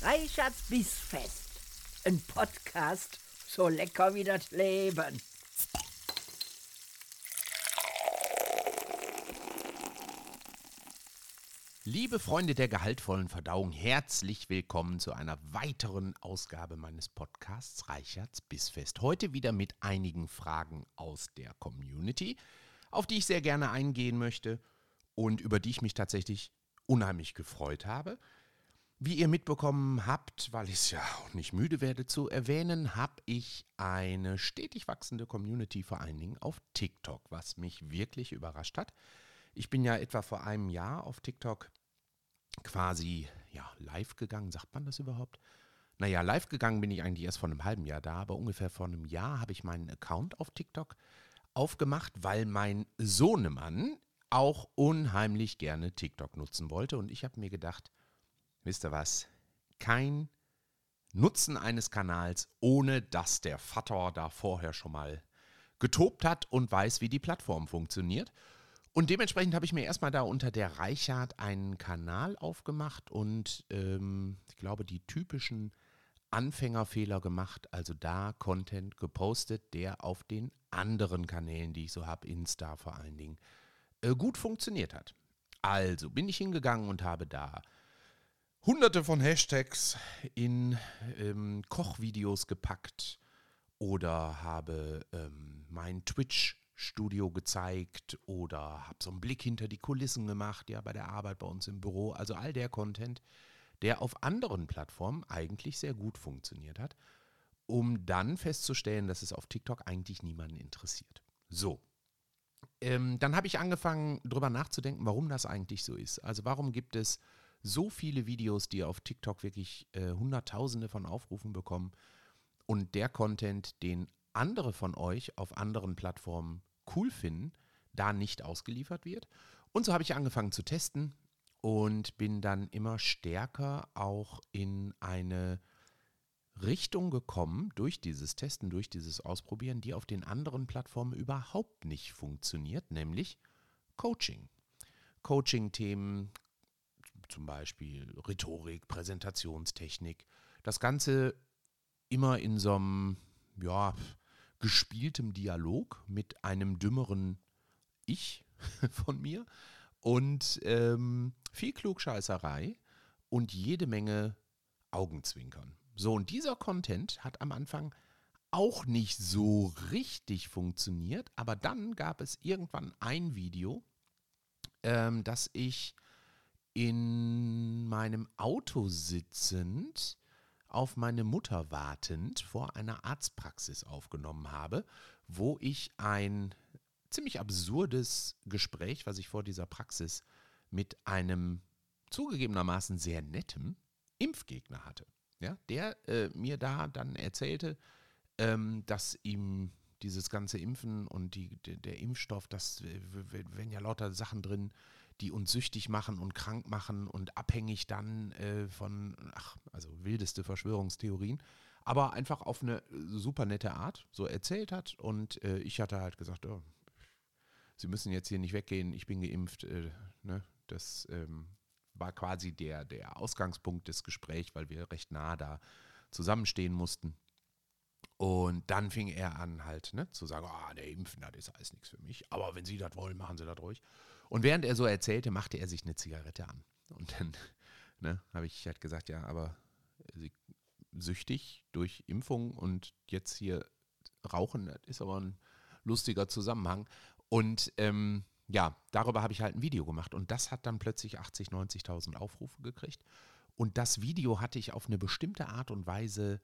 Reichards Bissfest. Ein Podcast so lecker wie das Leben. Liebe Freunde der gehaltvollen Verdauung, herzlich willkommen zu einer weiteren Ausgabe meines Podcasts Reichards Bissfest. Heute wieder mit einigen Fragen aus der Community, auf die ich sehr gerne eingehen möchte und über die ich mich tatsächlich unheimlich gefreut habe. Wie ihr mitbekommen habt, weil ich es ja auch nicht müde werde zu erwähnen, habe ich eine stetig wachsende Community, vor allen Dingen auf TikTok, was mich wirklich überrascht hat. Ich bin ja etwa vor einem Jahr auf TikTok quasi ja, live gegangen. Sagt man das überhaupt? Naja, live gegangen bin ich eigentlich erst vor einem halben Jahr da, aber ungefähr vor einem Jahr habe ich meinen Account auf TikTok aufgemacht, weil mein Sohnemann auch unheimlich gerne TikTok nutzen wollte. Und ich habe mir gedacht, wisst ihr was, kein Nutzen eines Kanals, ohne dass der Vater da vorher schon mal getobt hat und weiß, wie die Plattform funktioniert. Und dementsprechend habe ich mir erstmal da unter der Reichart einen Kanal aufgemacht und ähm, ich glaube, die typischen Anfängerfehler gemacht, also da Content gepostet, der auf den anderen Kanälen, die ich so habe, Insta vor allen Dingen, äh, gut funktioniert hat. Also bin ich hingegangen und habe da hunderte von Hashtags in ähm, Kochvideos gepackt oder habe ähm, mein Twitch-Studio gezeigt oder habe so einen Blick hinter die Kulissen gemacht, ja, bei der Arbeit bei uns im Büro. Also all der Content, der auf anderen Plattformen eigentlich sehr gut funktioniert hat, um dann festzustellen, dass es auf TikTok eigentlich niemanden interessiert. So. Ähm, dann habe ich angefangen, darüber nachzudenken, warum das eigentlich so ist. Also warum gibt es so viele Videos, die auf TikTok wirklich äh, Hunderttausende von Aufrufen bekommen und der Content, den andere von euch auf anderen Plattformen cool finden, da nicht ausgeliefert wird. Und so habe ich angefangen zu testen und bin dann immer stärker auch in eine Richtung gekommen durch dieses Testen, durch dieses Ausprobieren, die auf den anderen Plattformen überhaupt nicht funktioniert, nämlich Coaching. Coaching-Themen, zum Beispiel Rhetorik, Präsentationstechnik. Das Ganze immer in so einem, ja, gespieltem Dialog mit einem dümmeren Ich von mir und ähm, viel Klugscheißerei und jede Menge Augenzwinkern. So, und dieser Content hat am Anfang auch nicht so richtig funktioniert, aber dann gab es irgendwann ein Video, ähm, das ich in meinem Auto sitzend, auf meine Mutter wartend, vor einer Arztpraxis aufgenommen habe, wo ich ein ziemlich absurdes Gespräch, was ich vor dieser Praxis mit einem zugegebenermaßen sehr netten Impfgegner hatte. Ja, der äh, mir da dann erzählte, ähm, dass ihm dieses ganze Impfen und die, der Impfstoff, das wenn ja lauter Sachen drin, die uns süchtig machen und krank machen und abhängig dann äh, von, ach, also wildeste Verschwörungstheorien, aber einfach auf eine super nette Art so erzählt hat. Und äh, ich hatte halt gesagt, oh, Sie müssen jetzt hier nicht weggehen, ich bin geimpft. Äh, ne? Das ähm, war quasi der, der Ausgangspunkt des Gesprächs, weil wir recht nah da zusammenstehen mussten. Und dann fing er an, halt ne, zu sagen: oh, der Impfen, das ist alles nichts für mich. Aber wenn Sie das wollen, machen Sie das ruhig. Und während er so erzählte, machte er sich eine Zigarette an. Und dann ne, habe ich halt gesagt: Ja, aber süchtig durch Impfung und jetzt hier rauchen, das ist aber ein lustiger Zusammenhang. Und ähm, ja, darüber habe ich halt ein Video gemacht und das hat dann plötzlich 80, 90.000 Aufrufe gekriegt. Und das Video hatte ich auf eine bestimmte Art und Weise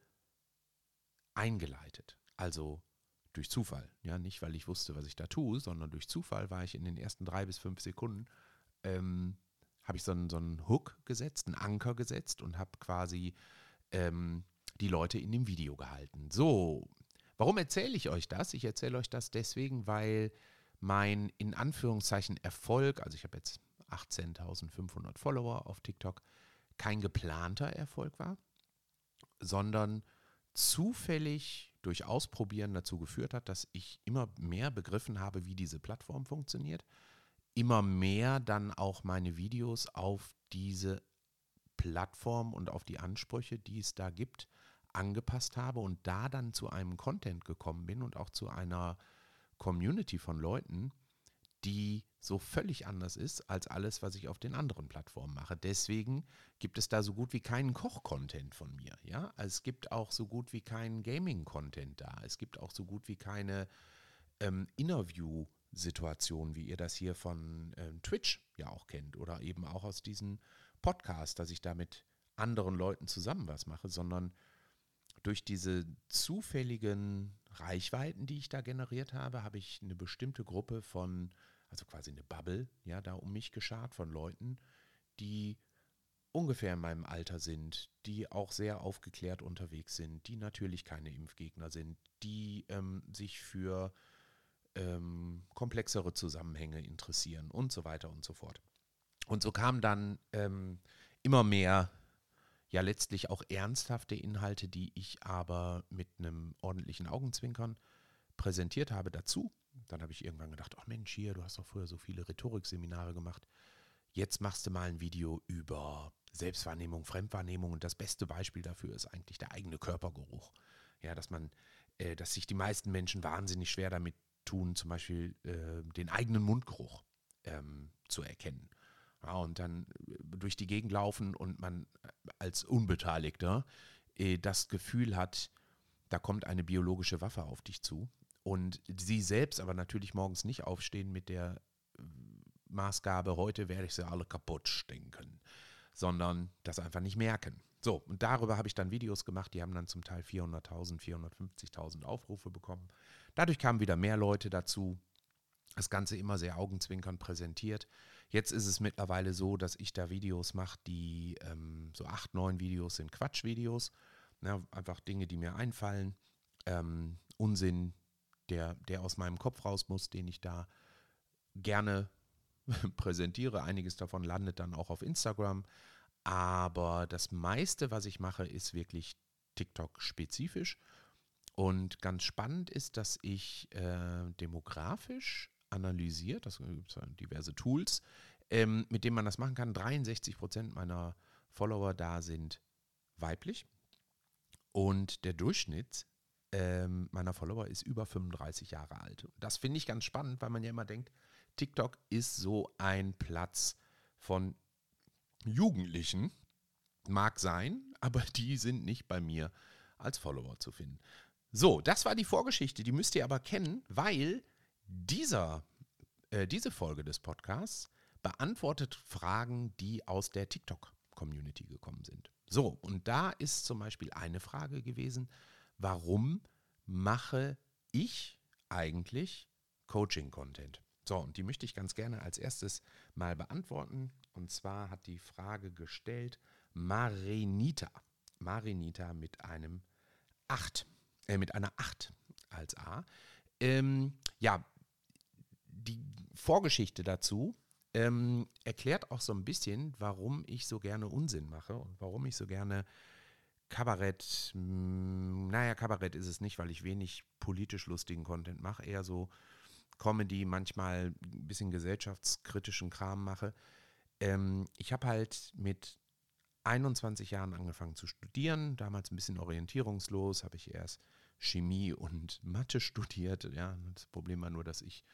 eingeleitet. Also durch Zufall. Ja, nicht, weil ich wusste, was ich da tue, sondern durch Zufall war ich in den ersten drei bis fünf Sekunden, ähm, habe ich so einen, so einen Hook gesetzt, einen Anker gesetzt und habe quasi ähm, die Leute in dem Video gehalten. So, warum erzähle ich euch das? Ich erzähle euch das deswegen, weil mein in Anführungszeichen Erfolg, also ich habe jetzt 18.500 Follower auf TikTok, kein geplanter Erfolg war, sondern zufällig durch Ausprobieren dazu geführt hat, dass ich immer mehr begriffen habe, wie diese Plattform funktioniert, immer mehr dann auch meine Videos auf diese Plattform und auf die Ansprüche, die es da gibt, angepasst habe und da dann zu einem Content gekommen bin und auch zu einer Community von Leuten, die so völlig anders ist als alles, was ich auf den anderen Plattformen mache. Deswegen gibt es da so gut wie keinen Koch-Content von mir. Ja? es gibt auch so gut wie keinen Gaming-Content da. Es gibt auch so gut wie keine ähm, Interview-Situationen, wie ihr das hier von ähm, Twitch ja auch kennt oder eben auch aus diesem Podcast, dass ich da mit anderen Leuten zusammen was mache, sondern durch diese zufälligen Reichweiten, die ich da generiert habe, habe ich eine bestimmte Gruppe von also quasi eine Bubble, ja, da um mich geschart von Leuten, die ungefähr in meinem Alter sind, die auch sehr aufgeklärt unterwegs sind, die natürlich keine Impfgegner sind, die ähm, sich für ähm, komplexere Zusammenhänge interessieren und so weiter und so fort. Und so kamen dann ähm, immer mehr, ja letztlich auch ernsthafte Inhalte, die ich aber mit einem ordentlichen Augenzwinkern präsentiert habe, dazu. Dann habe ich irgendwann gedacht, ach Mensch, hier, du hast doch früher so viele Rhetorikseminare gemacht. Jetzt machst du mal ein Video über Selbstwahrnehmung, Fremdwahrnehmung und das beste Beispiel dafür ist eigentlich der eigene Körpergeruch. Ja, dass man, äh, dass sich die meisten Menschen wahnsinnig schwer damit tun, zum Beispiel äh, den eigenen Mundgeruch ähm, zu erkennen. Ja, und dann äh, durch die Gegend laufen und man äh, als Unbeteiligter äh, das Gefühl hat, da kommt eine biologische Waffe auf dich zu und sie selbst aber natürlich morgens nicht aufstehen mit der äh, Maßgabe, heute werde ich sie alle kaputt stinken, sondern das einfach nicht merken. So, und darüber habe ich dann Videos gemacht, die haben dann zum Teil 400.000, 450.000 Aufrufe bekommen. Dadurch kamen wieder mehr Leute dazu. Das Ganze immer sehr augenzwinkern präsentiert. Jetzt ist es mittlerweile so, dass ich da Videos mache, die ähm, so acht, neun Videos sind Quatschvideos. Ja, einfach Dinge, die mir einfallen. Ähm, Unsinn, der, der aus meinem Kopf raus muss, den ich da gerne präsentiere. Einiges davon landet dann auch auf Instagram. Aber das meiste, was ich mache, ist wirklich TikTok-spezifisch. Und ganz spannend ist, dass ich äh, demografisch analysiert, das gibt diverse Tools, ähm, mit denen man das machen kann. 63 Prozent meiner Follower da sind weiblich. Und der Durchschnitt ähm, meiner Follower ist über 35 Jahre alt. Das finde ich ganz spannend, weil man ja immer denkt, TikTok ist so ein Platz von Jugendlichen. Mag sein, aber die sind nicht bei mir als Follower zu finden. So, das war die Vorgeschichte, die müsst ihr aber kennen, weil dieser, äh, diese Folge des Podcasts beantwortet Fragen, die aus der TikTok-Community gekommen sind. So, und da ist zum Beispiel eine Frage gewesen, warum mache ich eigentlich Coaching-Content? So, und die möchte ich ganz gerne als erstes mal beantworten. Und zwar hat die Frage gestellt Marinita. Marinita mit einem 8, äh, mit einer 8 als A. Ähm, ja, die Vorgeschichte dazu ähm, erklärt auch so ein bisschen, warum ich so gerne Unsinn mache und warum ich so gerne Kabarett, hm, naja, Kabarett ist es nicht, weil ich wenig politisch lustigen Content mache, eher so Comedy, manchmal ein bisschen gesellschaftskritischen Kram mache. Ähm, ich habe halt mit 21 Jahren angefangen zu studieren, damals ein bisschen orientierungslos, habe ich erst Chemie und Mathe studiert. Ja, das Problem war nur, dass ich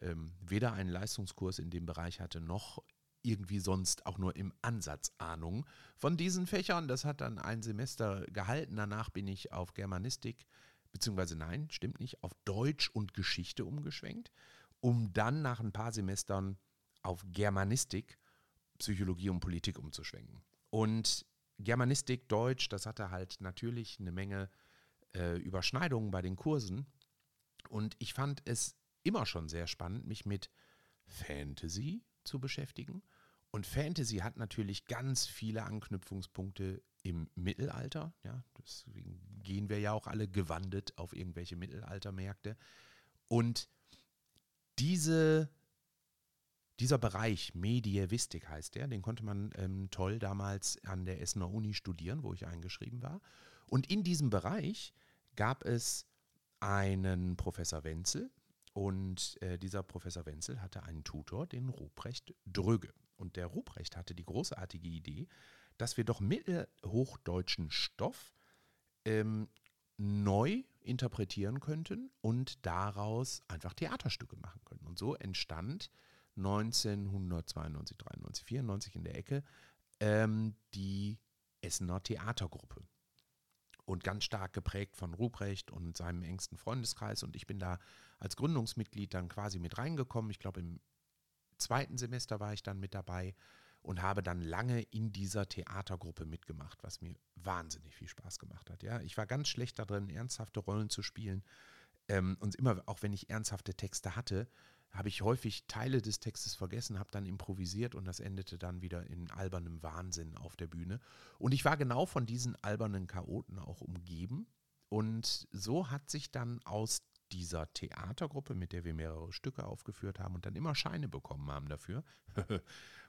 ähm, weder einen Leistungskurs in dem Bereich hatte, noch irgendwie sonst auch nur im Ansatz Ahnung von diesen Fächern. Das hat dann ein Semester gehalten. Danach bin ich auf Germanistik, beziehungsweise nein, stimmt nicht, auf Deutsch und Geschichte umgeschwenkt, um dann nach ein paar Semestern auf Germanistik, Psychologie und Politik umzuschwenken. Und Germanistik, Deutsch, das hatte halt natürlich eine Menge äh, Überschneidungen bei den Kursen. Und ich fand es immer schon sehr spannend, mich mit Fantasy zu beschäftigen und Fantasy hat natürlich ganz viele Anknüpfungspunkte im Mittelalter. Ja, deswegen gehen wir ja auch alle gewandet auf irgendwelche Mittelaltermärkte. Und diese, dieser Bereich, Medievistik heißt der, den konnte man ähm, toll damals an der Essener Uni studieren, wo ich eingeschrieben war. Und in diesem Bereich gab es einen Professor Wenzel, und äh, dieser Professor Wenzel hatte einen Tutor, den Ruprecht Dröge. Und der Ruprecht hatte die großartige Idee, dass wir doch mittelhochdeutschen Stoff ähm, neu interpretieren könnten und daraus einfach Theaterstücke machen können. Und so entstand 1992, 93, 94 in der Ecke ähm, die Essener Theatergruppe. Und ganz stark geprägt von Ruprecht und seinem engsten Freundeskreis. Und ich bin da als Gründungsmitglied dann quasi mit reingekommen. Ich glaube, im zweiten Semester war ich dann mit dabei und habe dann lange in dieser Theatergruppe mitgemacht, was mir wahnsinnig viel Spaß gemacht hat. Ja, ich war ganz schlecht darin, ernsthafte Rollen zu spielen. Ähm, und immer, auch wenn ich ernsthafte Texte hatte, habe ich häufig Teile des Textes vergessen, habe dann improvisiert und das endete dann wieder in albernem Wahnsinn auf der Bühne. Und ich war genau von diesen albernen Chaoten auch umgeben. Und so hat sich dann aus dieser Theatergruppe, mit der wir mehrere Stücke aufgeführt haben und dann immer Scheine bekommen haben dafür,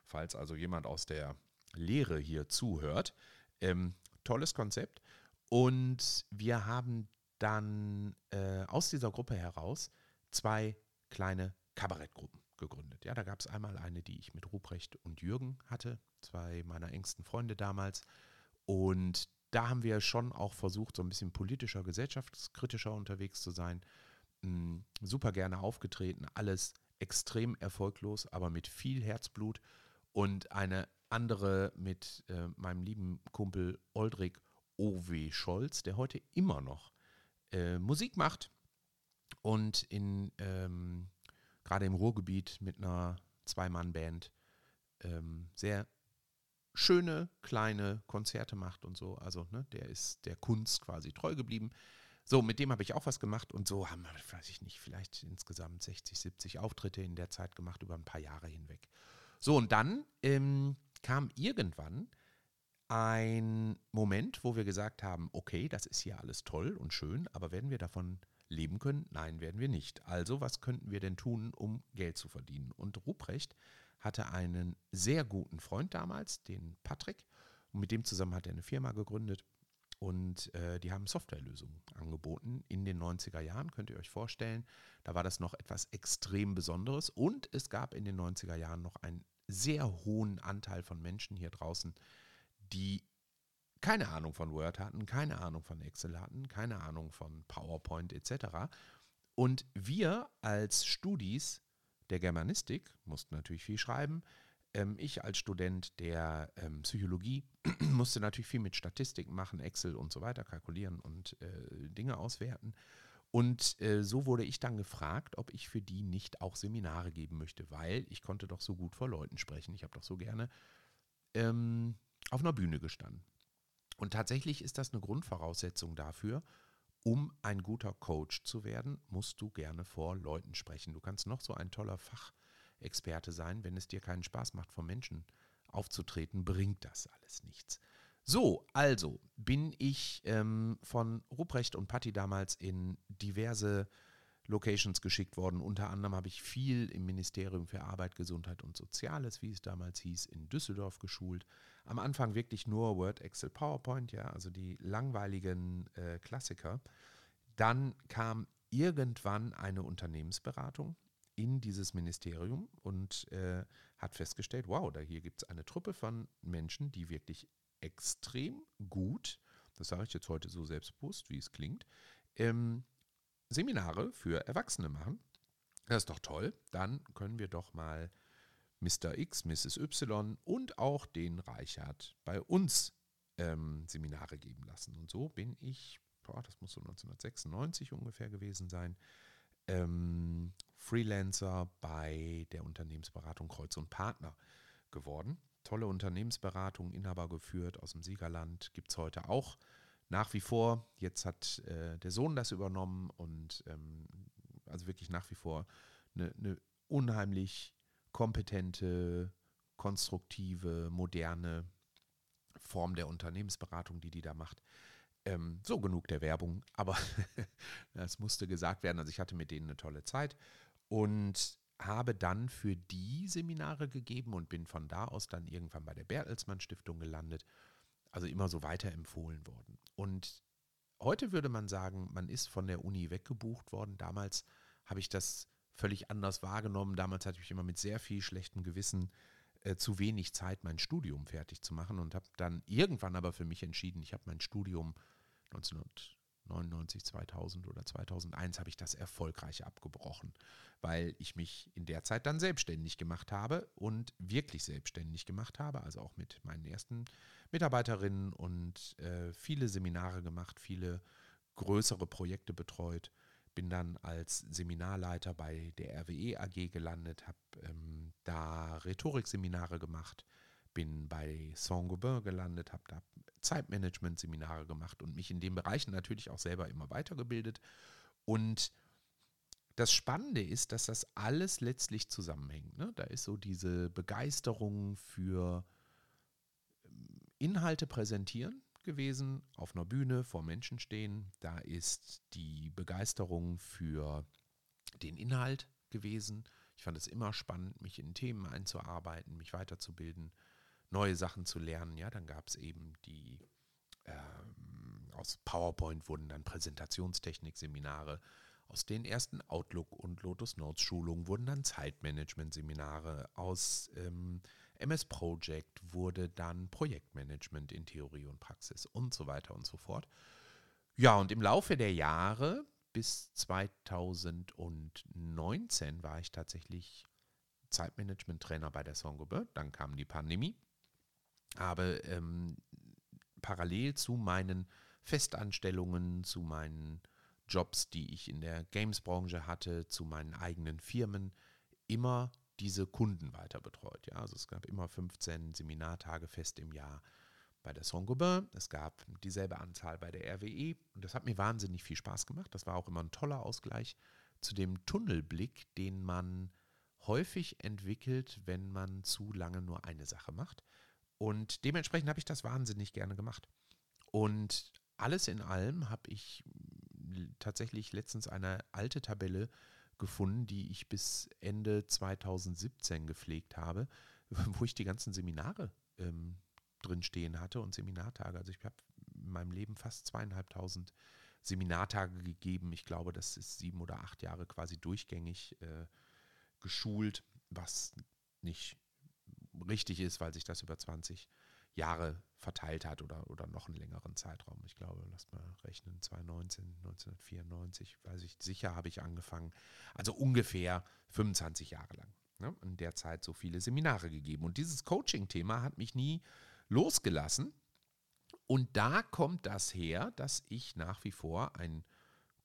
falls also jemand aus der Lehre hier zuhört. Ähm, tolles Konzept. Und wir haben dann äh, aus dieser Gruppe heraus zwei kleine Kabarettgruppen gegründet. Ja, da gab es einmal eine, die ich mit Ruprecht und Jürgen hatte, zwei meiner engsten Freunde damals. Und da haben wir schon auch versucht, so ein bisschen politischer, gesellschaftskritischer unterwegs zu sein. Mm, super gerne aufgetreten, alles extrem erfolglos, aber mit viel Herzblut. Und eine andere mit äh, meinem lieben Kumpel Oldrich O.W. Scholz, der heute immer noch äh, Musik macht und in ähm, gerade im Ruhrgebiet mit einer Zwei-Mann-Band ähm, sehr schöne kleine Konzerte macht und so. Also ne, der ist der Kunst quasi treu geblieben. So, mit dem habe ich auch was gemacht und so haben wir, weiß ich nicht, vielleicht insgesamt 60, 70 Auftritte in der Zeit gemacht über ein paar Jahre hinweg. So, und dann ähm, kam irgendwann ein Moment, wo wir gesagt haben, okay, das ist hier alles toll und schön, aber werden wir davon leben können? Nein, werden wir nicht. Also, was könnten wir denn tun, um Geld zu verdienen? Und Ruprecht hatte einen sehr guten Freund damals, den Patrick. Und mit dem zusammen hat er eine Firma gegründet. Und äh, die haben Softwarelösungen angeboten in den 90er Jahren, könnt ihr euch vorstellen. Da war das noch etwas extrem Besonderes. Und es gab in den 90er Jahren noch einen sehr hohen Anteil von Menschen hier draußen, die keine Ahnung von Word hatten, keine Ahnung von Excel hatten, keine Ahnung von PowerPoint etc. Und wir als Studis der Germanistik mussten natürlich viel schreiben. Ähm, ich als Student der ähm, Psychologie musste natürlich viel mit Statistiken machen, Excel und so weiter, kalkulieren und äh, Dinge auswerten. Und äh, so wurde ich dann gefragt, ob ich für die nicht auch Seminare geben möchte, weil ich konnte doch so gut vor Leuten sprechen. Ich habe doch so gerne ähm, auf einer Bühne gestanden. Und tatsächlich ist das eine Grundvoraussetzung dafür, um ein guter Coach zu werden, musst du gerne vor Leuten sprechen. Du kannst noch so ein toller Fachexperte sein, wenn es dir keinen Spaß macht, vor Menschen aufzutreten, bringt das alles nichts. So, also bin ich ähm, von Ruprecht und Patti damals in diverse Locations geschickt worden. Unter anderem habe ich viel im Ministerium für Arbeit, Gesundheit und Soziales, wie es damals hieß, in Düsseldorf geschult. Am Anfang wirklich nur Word, Excel, PowerPoint, ja, also die langweiligen äh, Klassiker. Dann kam irgendwann eine Unternehmensberatung in dieses Ministerium und äh, hat festgestellt, wow, da hier gibt es eine Truppe von Menschen, die wirklich extrem gut, das sage ich jetzt heute so selbstbewusst, wie es klingt, ähm, Seminare für Erwachsene machen. Das ist doch toll. Dann können wir doch mal Mr. X, Mrs. Y und auch den Reichert bei uns ähm, Seminare geben lassen. Und so bin ich, boah, das muss so 1996 ungefähr gewesen sein, ähm, Freelancer bei der Unternehmensberatung Kreuz und Partner geworden. Tolle Unternehmensberatung, Inhaber geführt aus dem Siegerland, gibt es heute auch nach wie vor, jetzt hat äh, der Sohn das übernommen und ähm, also wirklich nach wie vor eine, eine unheimlich kompetente, konstruktive, moderne Form der Unternehmensberatung, die die da macht. Ähm, so genug der Werbung, aber das musste gesagt werden. Also ich hatte mit denen eine tolle Zeit und habe dann für die Seminare gegeben und bin von da aus dann irgendwann bei der Bertelsmann Stiftung gelandet also immer so weiterempfohlen worden. Und heute würde man sagen, man ist von der Uni weggebucht worden. Damals habe ich das völlig anders wahrgenommen. Damals hatte ich immer mit sehr viel schlechtem Gewissen äh, zu wenig Zeit, mein Studium fertig zu machen und habe dann irgendwann aber für mich entschieden, ich habe mein Studium 1999, 2000 oder 2001 habe ich das erfolgreich abgebrochen, weil ich mich in der Zeit dann selbstständig gemacht habe und wirklich selbstständig gemacht habe, also auch mit meinen ersten Mitarbeiterinnen und äh, viele Seminare gemacht, viele größere Projekte betreut bin dann als Seminarleiter bei der RWE AG gelandet, habe ähm, da Rhetorikseminare gemacht, bin bei Saint-Gobain gelandet, habe da Zeitmanagement-Seminare gemacht und mich in den Bereichen natürlich auch selber immer weitergebildet. Und das Spannende ist, dass das alles letztlich zusammenhängt. Ne? Da ist so diese Begeisterung für ähm, Inhalte präsentieren, gewesen, auf einer Bühne vor Menschen stehen. Da ist die Begeisterung für den Inhalt gewesen. Ich fand es immer spannend, mich in Themen einzuarbeiten, mich weiterzubilden, neue Sachen zu lernen. Ja, dann gab es eben die ähm, aus PowerPoint wurden dann Präsentationstechnik-Seminare. Aus den ersten Outlook und Lotus Notes Schulungen wurden dann Zeitmanagement-Seminare. Aus ähm, MS Project wurde dann Projektmanagement in Theorie und Praxis und so weiter und so fort. Ja, und im Laufe der Jahre bis 2019 war ich tatsächlich Zeitmanagement-Trainer bei der Songobert. Dann kam die Pandemie. Habe ähm, parallel zu meinen Festanstellungen, zu meinen Jobs, die ich in der Games-Branche hatte, zu meinen eigenen Firmen, immer diese Kunden weiter betreut. Ja, also es gab immer 15 Seminartage fest im Jahr bei der Saint-Gobain. Es gab dieselbe Anzahl bei der RWE und das hat mir wahnsinnig viel Spaß gemacht. Das war auch immer ein toller Ausgleich zu dem Tunnelblick, den man häufig entwickelt, wenn man zu lange nur eine Sache macht. Und dementsprechend habe ich das wahnsinnig gerne gemacht. Und alles in allem habe ich tatsächlich letztens eine alte Tabelle gefunden, die ich bis Ende 2017 gepflegt habe, wo ich die ganzen Seminare ähm, drin stehen hatte und Seminartage. Also ich habe in meinem Leben fast zweieinhalbtausend Seminartage gegeben. Ich glaube, das ist sieben oder acht Jahre quasi durchgängig äh, geschult, was nicht richtig ist, weil sich das über 20 Jahre verteilt hat oder, oder noch einen längeren Zeitraum. Ich glaube, lass mal rechnen, 2019, 1994, weiß ich, sicher habe ich angefangen. Also ungefähr 25 Jahre lang. Ne? In der Zeit so viele Seminare gegeben. Und dieses Coaching-Thema hat mich nie losgelassen. Und da kommt das her, dass ich nach wie vor ein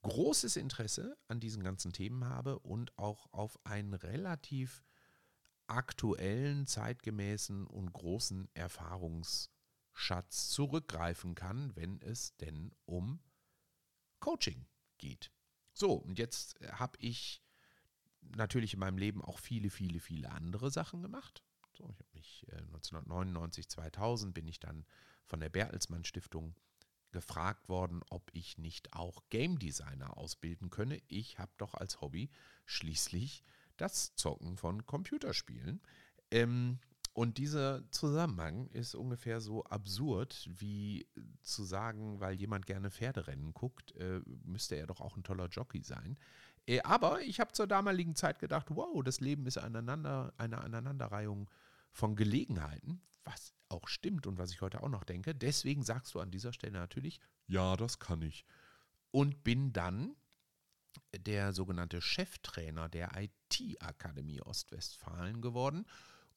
großes Interesse an diesen ganzen Themen habe und auch auf ein relativ aktuellen, zeitgemäßen und großen Erfahrungsschatz zurückgreifen kann, wenn es denn um Coaching geht. So, und jetzt habe ich natürlich in meinem Leben auch viele, viele, viele andere Sachen gemacht. So, ich habe mich äh, 1999, 2000 bin ich dann von der Bertelsmann Stiftung gefragt worden, ob ich nicht auch Game Designer ausbilden könne. Ich habe doch als Hobby schließlich das Zocken von Computerspielen. Ähm, und dieser Zusammenhang ist ungefähr so absurd, wie zu sagen, weil jemand gerne Pferderennen guckt, äh, müsste er doch auch ein toller Jockey sein. Äh, aber ich habe zur damaligen Zeit gedacht, wow, das Leben ist aneinander, eine Aneinanderreihung von Gelegenheiten, was auch stimmt und was ich heute auch noch denke. Deswegen sagst du an dieser Stelle natürlich, ja, das kann ich. Und bin dann der sogenannte Cheftrainer der IT-Akademie Ostwestfalen geworden.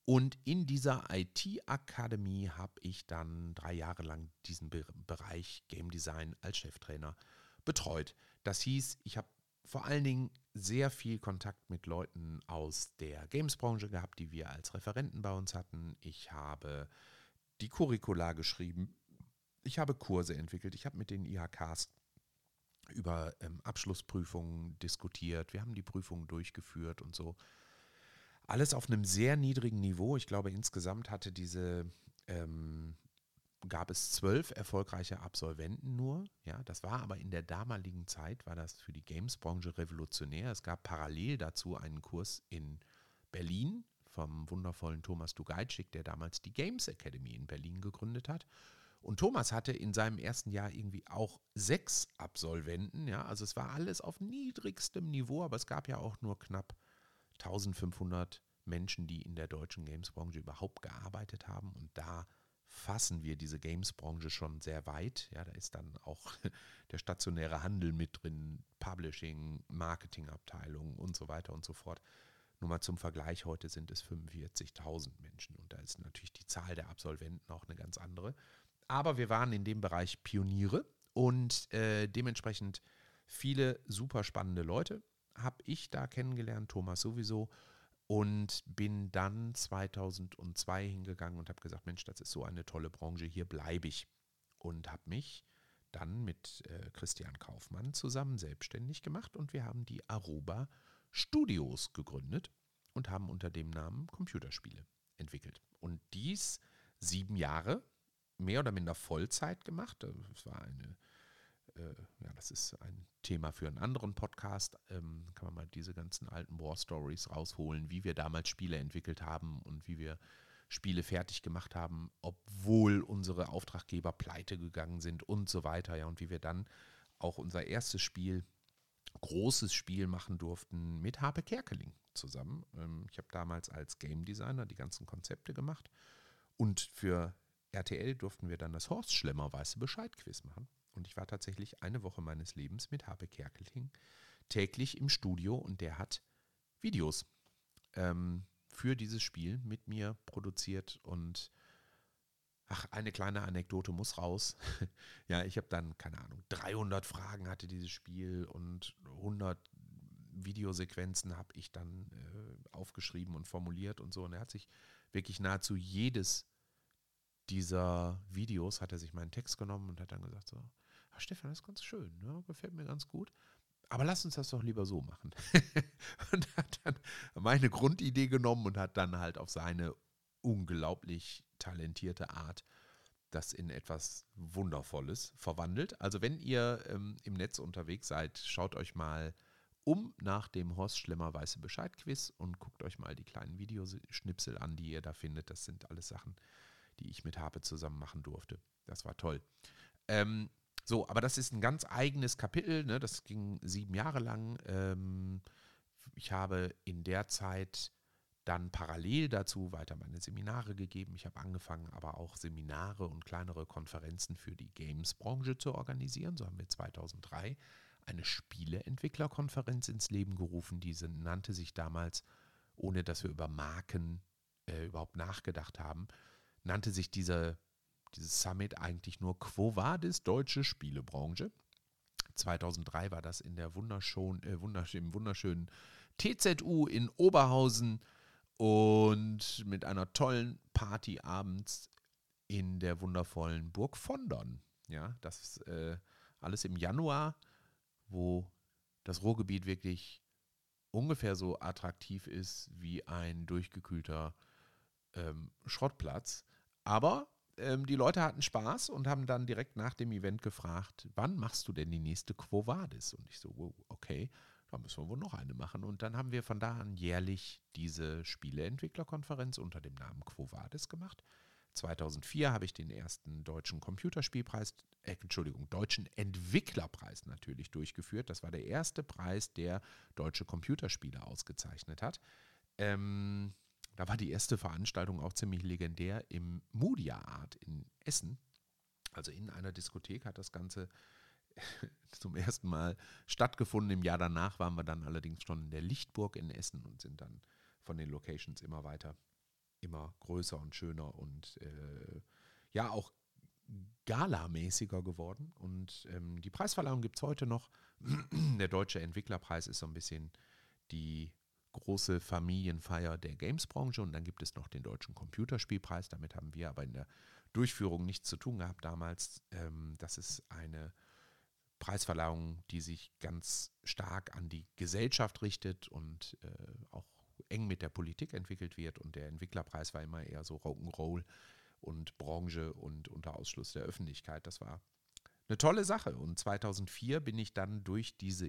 Und in dieser IT-Akademie habe ich dann drei Jahre lang diesen Be Bereich Game Design als Cheftrainer betreut. Das hieß, ich habe vor allen Dingen sehr viel Kontakt mit Leuten aus der Games-Branche gehabt, die wir als Referenten bei uns hatten. Ich habe die Curricula geschrieben. Ich habe Kurse entwickelt. Ich habe mit den IHKs über ähm, Abschlussprüfungen diskutiert. Wir haben die Prüfungen durchgeführt und so. Alles auf einem sehr niedrigen Niveau. Ich glaube, insgesamt hatte diese, ähm, gab es zwölf erfolgreiche Absolventen nur. Ja, das war aber in der damaligen Zeit, war das für die Games-Branche revolutionär. Es gab parallel dazu einen Kurs in Berlin vom wundervollen Thomas Dugajcik, der damals die Games Academy in Berlin gegründet hat. Und Thomas hatte in seinem ersten Jahr irgendwie auch sechs Absolventen. Ja, also es war alles auf niedrigstem Niveau, aber es gab ja auch nur knapp 1500 Menschen, die in der deutschen Games-Branche überhaupt gearbeitet haben. Und da fassen wir diese Games-Branche schon sehr weit. Ja, da ist dann auch der stationäre Handel mit drin, Publishing, Marketingabteilung und so weiter und so fort. Nur mal zum Vergleich, heute sind es 45.000 Menschen und da ist natürlich die Zahl der Absolventen auch eine ganz andere. Aber wir waren in dem Bereich Pioniere und äh, dementsprechend viele super spannende Leute habe ich da kennengelernt, Thomas sowieso. Und bin dann 2002 hingegangen und habe gesagt, Mensch, das ist so eine tolle Branche, hier bleibe ich. Und habe mich dann mit äh, Christian Kaufmann zusammen selbstständig gemacht und wir haben die Aruba Studios gegründet und haben unter dem Namen Computerspiele entwickelt. Und dies sieben Jahre mehr oder minder Vollzeit gemacht. Es war eine, äh, ja, das ist ein Thema für einen anderen Podcast. Ähm, kann man mal diese ganzen alten War Stories rausholen, wie wir damals Spiele entwickelt haben und wie wir Spiele fertig gemacht haben, obwohl unsere Auftraggeber pleite gegangen sind und so weiter. Ja, und wie wir dann auch unser erstes Spiel großes Spiel machen durften mit Harpe Kerkeling zusammen. Ähm, ich habe damals als Game Designer die ganzen Konzepte gemacht und für RTL durften wir dann das Horst Schlemmer Weiße Bescheid Quiz machen. Und ich war tatsächlich eine Woche meines Lebens mit Harpe Kerkeling täglich im Studio und der hat Videos ähm, für dieses Spiel mit mir produziert und Ach, eine kleine Anekdote muss raus. ja, ich habe dann, keine Ahnung, 300 Fragen hatte dieses Spiel und 100 Videosequenzen habe ich dann äh, aufgeschrieben und formuliert und so. Und er hat sich wirklich nahezu jedes dieser Videos, hat er sich meinen Text genommen und hat dann gesagt so, Stefan, das ist ganz schön, ne? gefällt mir ganz gut. Aber lass uns das doch lieber so machen. und hat dann meine Grundidee genommen und hat dann halt auf seine unglaublich talentierte Art das in etwas Wundervolles verwandelt. Also wenn ihr ähm, im Netz unterwegs seid, schaut euch mal um nach dem Horst Schlemmer Weiße Bescheid Quiz und guckt euch mal die kleinen Videoschnipsel an, die ihr da findet. Das sind alles Sachen, die ich mit Harpe zusammen machen durfte. Das war toll. Ähm, so, aber das ist ein ganz eigenes Kapitel. Ne? Das ging sieben Jahre lang. Ähm, ich habe in der Zeit dann parallel dazu weiter meine Seminare gegeben. Ich habe angefangen, aber auch Seminare und kleinere Konferenzen für die Games-Branche zu organisieren. So haben wir 2003 eine Spieleentwicklerkonferenz ins Leben gerufen. Diese nannte sich damals, ohne dass wir über Marken äh, überhaupt nachgedacht haben, nannte sich diese, dieses Summit eigentlich nur Quo Vadis Deutsche Spielebranche. 2003 war das in der wunderschön, äh, wunderschön, im wunderschönen TZU in Oberhausen und mit einer tollen Party abends in der wundervollen Burg Vondern. Ja, das äh, alles im Januar, wo das Ruhrgebiet wirklich ungefähr so attraktiv ist wie ein durchgekühlter ähm, Schrottplatz. Aber ähm, die Leute hatten Spaß und haben dann direkt nach dem Event gefragt, wann machst du denn die nächste Quo Vadis? Und ich so, wow, okay da müssen wir wohl noch eine machen. Und dann haben wir von da an jährlich diese Spieleentwicklerkonferenz unter dem Namen Quo Vadis gemacht. 2004 habe ich den ersten deutschen Computerspielpreis, äh, Entschuldigung, deutschen Entwicklerpreis natürlich durchgeführt. Das war der erste Preis, der deutsche Computerspiele ausgezeichnet hat. Ähm, da war die erste Veranstaltung auch ziemlich legendär im Modia Art in Essen. Also in einer Diskothek hat das Ganze zum ersten Mal stattgefunden. Im Jahr danach waren wir dann allerdings schon in der Lichtburg in Essen und sind dann von den Locations immer weiter, immer größer und schöner und äh, ja auch galamäßiger geworden. Und ähm, die Preisverleihung gibt es heute noch. der Deutsche Entwicklerpreis ist so ein bisschen die große Familienfeier der Games-Branche und dann gibt es noch den Deutschen Computerspielpreis. Damit haben wir aber in der Durchführung nichts zu tun gehabt damals. Ähm, das ist eine Preisverleihung, die sich ganz stark an die Gesellschaft richtet und äh, auch eng mit der Politik entwickelt wird. Und der Entwicklerpreis war immer eher so Rock'n'Roll und Branche und unter Ausschluss der Öffentlichkeit. Das war eine tolle Sache. Und 2004 bin ich dann durch diese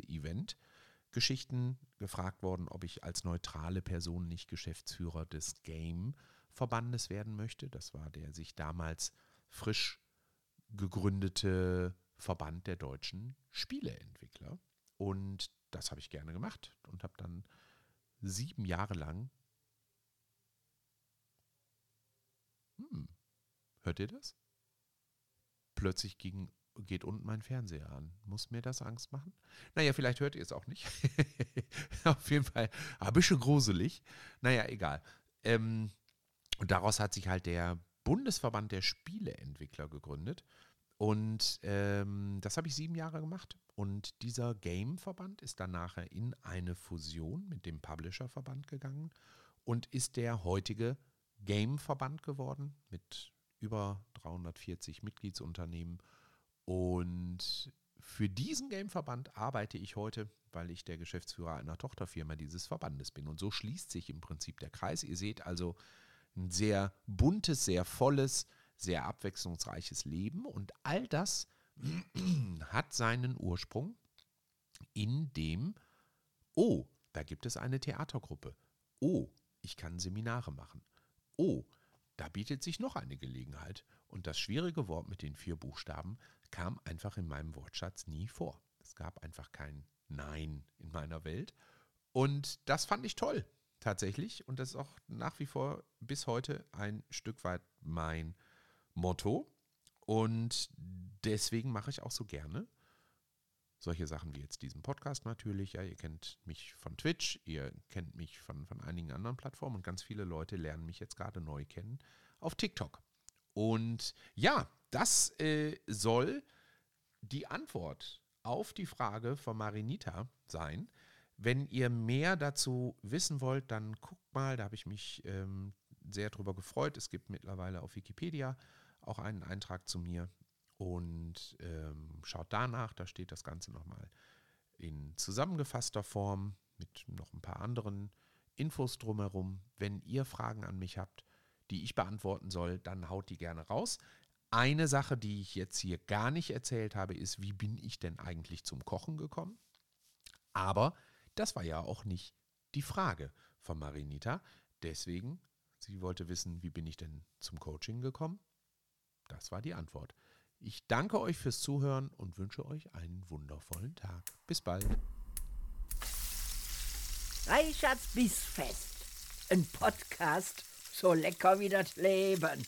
Geschichten gefragt worden, ob ich als neutrale Person nicht Geschäftsführer des Game-Verbandes werden möchte. Das war der sich damals frisch gegründete Verband der deutschen Spieleentwickler. Und das habe ich gerne gemacht und habe dann sieben Jahre lang. Hm, hört ihr das? Plötzlich ging geht unten mein Fernseher an. Muss mir das Angst machen? Naja, vielleicht hört ihr es auch nicht. Auf jeden Fall ein bisschen gruselig. Naja, egal. Ähm, und daraus hat sich halt der Bundesverband der Spieleentwickler gegründet. Und ähm, das habe ich sieben Jahre gemacht. Und dieser Game-Verband ist dann nachher in eine Fusion mit dem Publisher-Verband gegangen und ist der heutige Game-Verband geworden mit über 340 Mitgliedsunternehmen. Und für diesen Game-Verband arbeite ich heute, weil ich der Geschäftsführer einer Tochterfirma dieses Verbandes bin. Und so schließt sich im Prinzip der Kreis. Ihr seht also ein sehr buntes, sehr volles, sehr abwechslungsreiches Leben. Und all das hat seinen Ursprung in dem, oh, da gibt es eine Theatergruppe. Oh, ich kann Seminare machen. Oh, da bietet sich noch eine Gelegenheit. Und das schwierige Wort mit den vier Buchstaben kam einfach in meinem Wortschatz nie vor. Es gab einfach kein Nein in meiner Welt. Und das fand ich toll, tatsächlich. Und das ist auch nach wie vor bis heute ein Stück weit mein Motto. Und deswegen mache ich auch so gerne solche Sachen wie jetzt diesen Podcast natürlich. Ja, ihr kennt mich von Twitch, ihr kennt mich von, von einigen anderen Plattformen und ganz viele Leute lernen mich jetzt gerade neu kennen auf TikTok. Und ja, das äh, soll die Antwort auf die Frage von Marinita sein. Wenn ihr mehr dazu wissen wollt, dann guckt mal, da habe ich mich ähm, sehr drüber gefreut. Es gibt mittlerweile auf Wikipedia auch einen Eintrag zu mir und ähm, schaut danach, da steht das Ganze nochmal in zusammengefasster Form mit noch ein paar anderen Infos drumherum. Wenn ihr Fragen an mich habt, die ich beantworten soll, dann haut die gerne raus. Eine Sache, die ich jetzt hier gar nicht erzählt habe, ist, wie bin ich denn eigentlich zum Kochen gekommen? Aber das war ja auch nicht die Frage von Marinita. Deswegen, sie wollte wissen, wie bin ich denn zum Coaching gekommen? Das war die Antwort. Ich danke euch fürs Zuhören und wünsche euch einen wundervollen Tag. Bis bald. Reichards Bissfest. Ein Podcast so lecker wie das Leben.